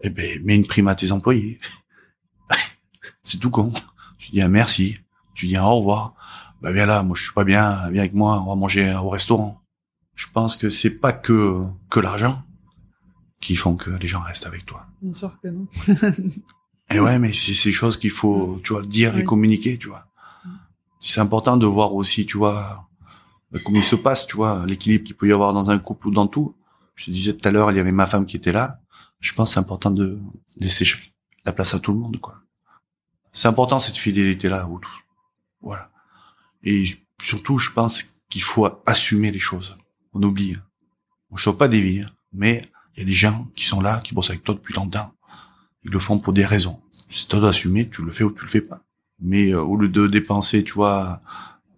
eh ben, mets une prime à tes employés. c'est tout con. Tu dis un merci, tu dis un au revoir. Bah viens là, moi je suis pas bien, viens avec moi, on va manger au restaurant. Je pense que c'est pas que que l'argent qui font que les gens restent avec toi. Bien sûr que non. Et ouais, mais c'est ces choses qu'il faut, tu vois, dire et communiquer, tu vois. C'est important de voir aussi, tu vois, comment il se passe, tu vois, l'équilibre qu'il peut y avoir dans un couple ou dans tout. Je te disais tout à l'heure, il y avait ma femme qui était là. Je pense que c'est important de laisser la place à tout le monde, quoi. C'est important cette fidélité-là, ou tout. Voilà. Et surtout, je pense qu'il faut assumer les choses. On oublie. On sauve pas des vies, hein. mais il y a des gens qui sont là, qui bossent avec toi depuis longtemps. Ils le font pour des raisons. C'est toi d'assumer, tu le fais ou tu le fais pas. Mais euh, au lieu de dépenser, tu vois,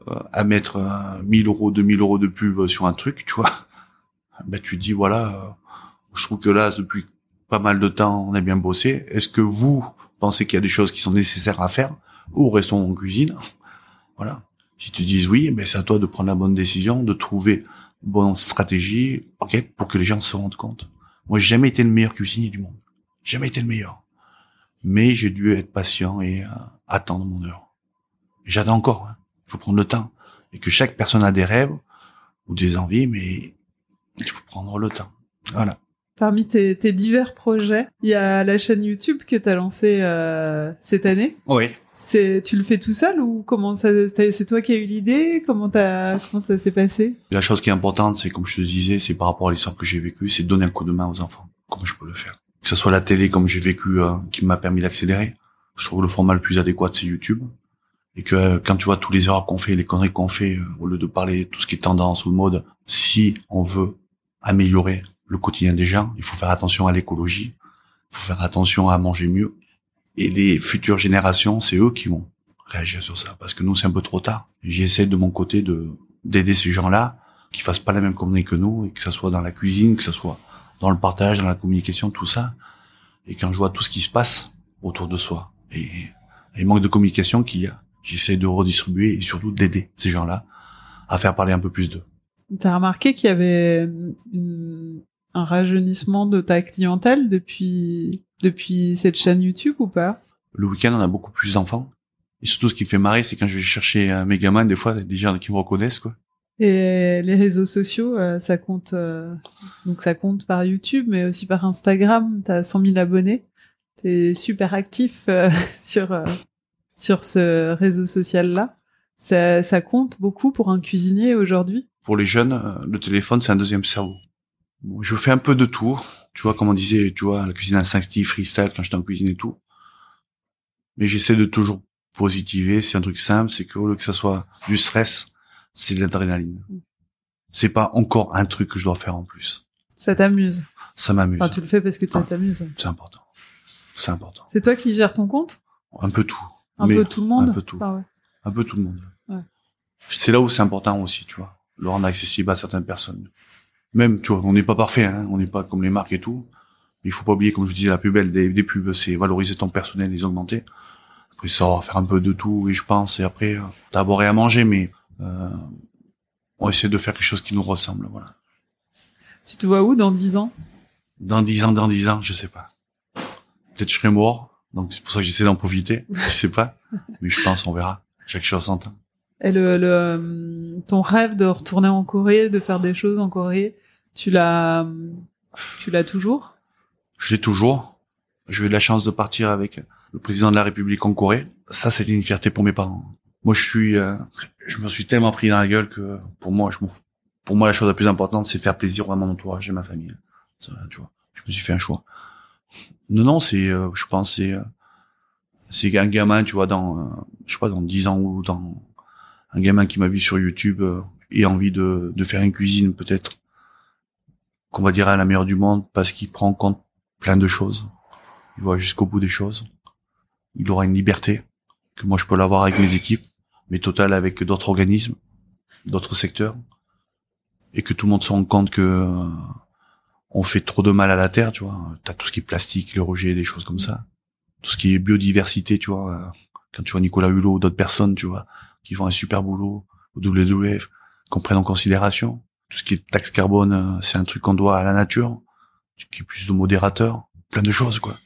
euh, à mettre euh, 1000 euros, 2000 euros de pub sur un truc, tu vois, ben tu dis voilà, euh, je trouve que là depuis pas mal de temps on a bien bossé. Est-ce que vous pensez qu'il y a des choses qui sont nécessaires à faire ou restons en cuisine? Voilà. Si tu dis oui, ben c'est à toi de prendre la bonne décision, de trouver bonne stratégie, ok, pour que les gens se rendent compte. Moi, j'ai jamais été le meilleur cuisinier du monde. Jamais été le meilleur. Mais j'ai dû être patient et euh, attendre mon heure. J'attends encore. hein. Il faut prendre le temps. Et que chaque personne a des rêves ou des envies, mais il faut prendre le temps. Voilà. Parmi tes, tes divers projets, il y a la chaîne YouTube que tu as lancée euh, cette année. Oui. C'est, tu le fais tout seul ou comment ça, c'est toi qui as eu l'idée? Comment t'as, comment ça s'est passé? La chose qui est importante, c'est comme je te disais, c'est par rapport à l'histoire que j'ai vécue, c'est donner un coup de main aux enfants. Comment je peux le faire? Que ce soit la télé, comme j'ai vécu, euh, qui m'a permis d'accélérer. Je trouve le format le plus adéquat, c'est YouTube. Et que euh, quand tu vois tous les erreurs qu'on fait, les conneries qu'on fait, euh, au lieu de parler tout ce qui est tendance ou mode, si on veut améliorer le quotidien des gens, il faut faire attention à l'écologie, il faut faire attention à manger mieux. Et les futures générations, c'est eux qui vont réagir sur ça, parce que nous, c'est un peu trop tard. J'essaie de mon côté de d'aider ces gens-là qui fassent pas la même connerie que nous, et que ça soit dans la cuisine, que ça soit dans le partage, dans la communication, tout ça. Et quand je vois tout ce qui se passe autour de soi, et, et manque de communication qu'il y a, j'essaie de redistribuer et surtout d'aider ces gens-là à faire parler un peu plus d'eux. T'as remarqué qu'il y avait une- un rajeunissement de ta clientèle depuis depuis cette chaîne YouTube ou pas? Le week-end, on a beaucoup plus d'enfants. Et surtout, ce qui fait marrer, c'est quand je vais chercher un Megaman, des fois, il y a des gens qui me reconnaissent, quoi. Et les réseaux sociaux, euh, ça compte euh, donc ça compte par YouTube, mais aussi par Instagram. T'as 100 000 abonnés. T'es super actif euh, sur euh, sur ce réseau social-là. Ça, ça compte beaucoup pour un cuisinier aujourd'hui? Pour les jeunes, euh, le téléphone, c'est un deuxième cerveau. Je fais un peu de tout. Tu vois, comme on disait, tu vois, la cuisine instinctive, freestyle, quand j'étais en cuisine et tout. Mais j'essaie de toujours positiver. C'est un truc simple, c'est que au lieu que ça soit du stress, c'est de l'adrénaline. C'est pas encore un truc que je dois faire en plus. Ça t'amuse. Ça m'amuse. Enfin, tu le fais parce que ça Ah. t'amuse. C'est important. C'est important. C'est toi qui gères ton compte? Un peu tout. Un Mais peu tout le monde? un peu tout. Ah ouais. Un peu tout le monde. Ouais. C'est là où c'est important aussi, tu vois. Le rendre accessible à certaines personnes. Même, tu vois, on n'est pas parfait, hein. On n'est pas comme les marques et tout. Mais il faut pas oublier, comme je disais, la plus belle des, des pubs, c'est valoriser ton personnel, les augmenter. Après, ça va faire un peu de tout, et je pense, et après, euh, t'as à boire et à manger, mais, euh, on essaie de faire quelque chose qui nous ressemble, voilà. Tu te vois où dans 10 ans? Dans dix ans, dans dix ans, je sais pas. Peut-être je serai mort, donc c'est pour ça que j'essaie d'en profiter. je sais pas. Mais je pense, on verra. Chaque chose en temps. Et le, le, euh, ton rêve de retourner en Corée, de faire des choses en Corée, tu l'as, tu l'as toujours? Je l'ai toujours. J'ai eu la chance de partir avec le président de la République en Corée. Ça, c'était une fierté pour mes parents. Moi, je suis, euh, je me suis tellement pris dans la gueule que pour moi, je. Pour moi, la chose la plus importante, c'est faire plaisir à mon entourage et ma famille. Tu vois, je me suis fait un choix. Non, non, c'est, euh, je pense, c'est, c'est un gamin, tu vois, dans, je sais pas, dans 10 ans ou dans un gamin qui m'a vu sur YouTube euh, et envie de, faire une cuisine, peut-être, qu'on va dire à la meilleure du monde, parce qu'il prend en compte plein de choses. Il voit jusqu'au bout des choses. Il aura une liberté que moi je peux l'avoir avec mes équipes, mais totale avec d'autres organismes, d'autres secteurs, et que tout le monde se rende compte que euh, on fait trop de mal à la terre, tu vois. T'as tout ce qui est plastique, le rejet, des choses comme ça. Tout ce qui est biodiversité, tu vois. euh, Quand tu vois Nicolas Hulot ou d'autres personnes, tu vois, qui font un super boulot au WWF, qu'on prenne en considération. Tout ce qui est taxe carbone, euh, c'est un truc qu'on doit à la nature. Qui est plus de modérateur. Plein de choses, quoi.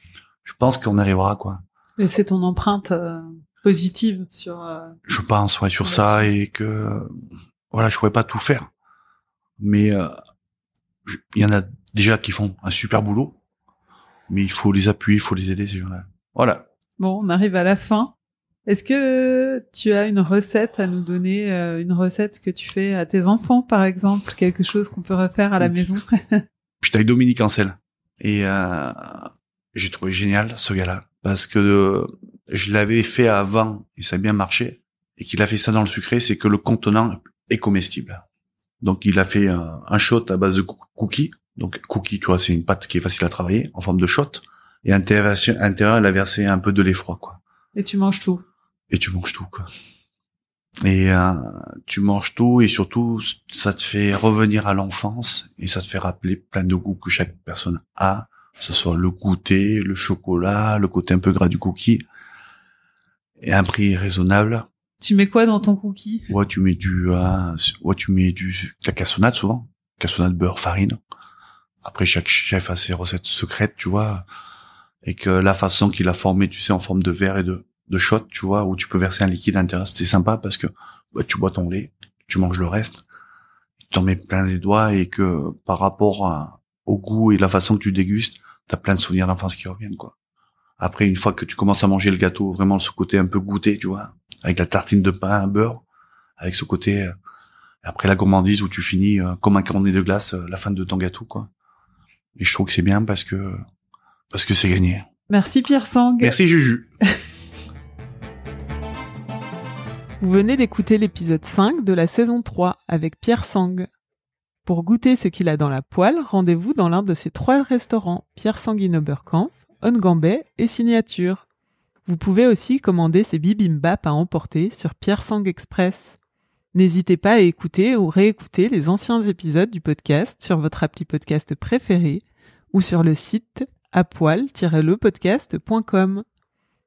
Je pense qu'on arrivera, quoi. Et c'est ton empreinte euh, positive sur. euh, Je pense, ouais, sur ça et que, voilà, je pourrais pas tout faire. Mais, euh, il y en a déjà qui font un super boulot. Mais il faut les appuyer, il faut les aider, ces gens-là. Voilà. Bon, on arrive à la fin. Est-ce que tu as une recette à nous donner, euh, une recette que tu fais à tes enfants, par exemple, quelque chose qu'on peut refaire à la maison? J'étais avec Dominique Ancel. Et euh, j'ai trouvé génial ce gars-là. Parce que euh, je l'avais fait avant et ça a bien marché. Et qu'il a fait ça dans le sucré, c'est que le contenant est comestible. Donc il a fait un, un shot à base de cookies. Donc cookie, tu vois, c'est une pâte qui est facile à travailler en forme de shot. Et à l'intérieur, il a versé un peu de lait froid, quoi. Et tu manges tout? Et tu manges tout, quoi. Et euh, tu manges tout et surtout, ça te fait revenir à l'enfance et ça te fait rappeler plein de goûts que chaque personne a, que ce soit le goûter, le chocolat, le côté un peu gras du cookie, et un prix raisonnable. Tu mets quoi dans ton cookie? Ouais, tu mets du, euh, ouais, tu mets du de la cassonade souvent, cassonade beurre farine. Après, chaque chef a ses recettes secrètes, tu vois, et que la façon qu'il a formé, tu sais, en forme de verre et de de shot, tu vois, où tu peux verser un liquide à l'intérieur, c'est sympa parce que bah, tu bois ton lait, tu manges le reste, tu t'en mets plein les doigts et que par rapport à- au goût et la façon que tu dégustes, t'as plein de souvenirs d'enfance qui reviennent, quoi. Après, une fois que tu commences à manger le gâteau, vraiment ce côté un peu goûté, tu vois, avec la tartine de pain, un beurre, avec ce côté, euh, après la gourmandise où tu finis euh, comme un cornet de glace euh, la fin de ton gâteau, quoi. Et je trouve que c'est bien parce que parce que c'est gagné. Merci Pierre Sang. Merci Juju. Vous venez d'écouter l'épisode 5 de la saison 3 avec Pierre Sang. Pour goûter ce qu'il a dans la poêle, rendez-vous dans l'un de ses trois restaurants, Pierre Sang in Oberkampf, Ongambay et Signature. Vous pouvez aussi commander ses bibimbap à emporter sur Pierre Sang Express. N'hésitez pas à écouter ou réécouter les anciens épisodes du podcast sur votre appli podcast préféré ou sur le site apoil-lepodcast.com.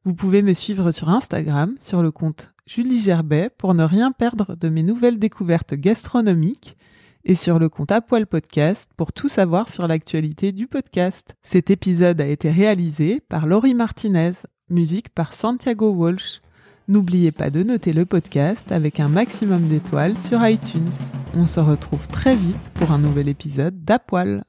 Vous pouvez me suivre sur Instagram sur le compte Julie Gerbet pour ne rien perdre de mes nouvelles découvertes gastronomiques et sur le compte Apoil Podcast pour tout savoir sur l'actualité du podcast. Cet épisode a été réalisé par Laurie Martinez, musique par Santiago Walsh. N'oubliez pas de noter le podcast avec un maximum d'étoiles sur iTunes. On se retrouve très vite pour un nouvel épisode d'Apoil.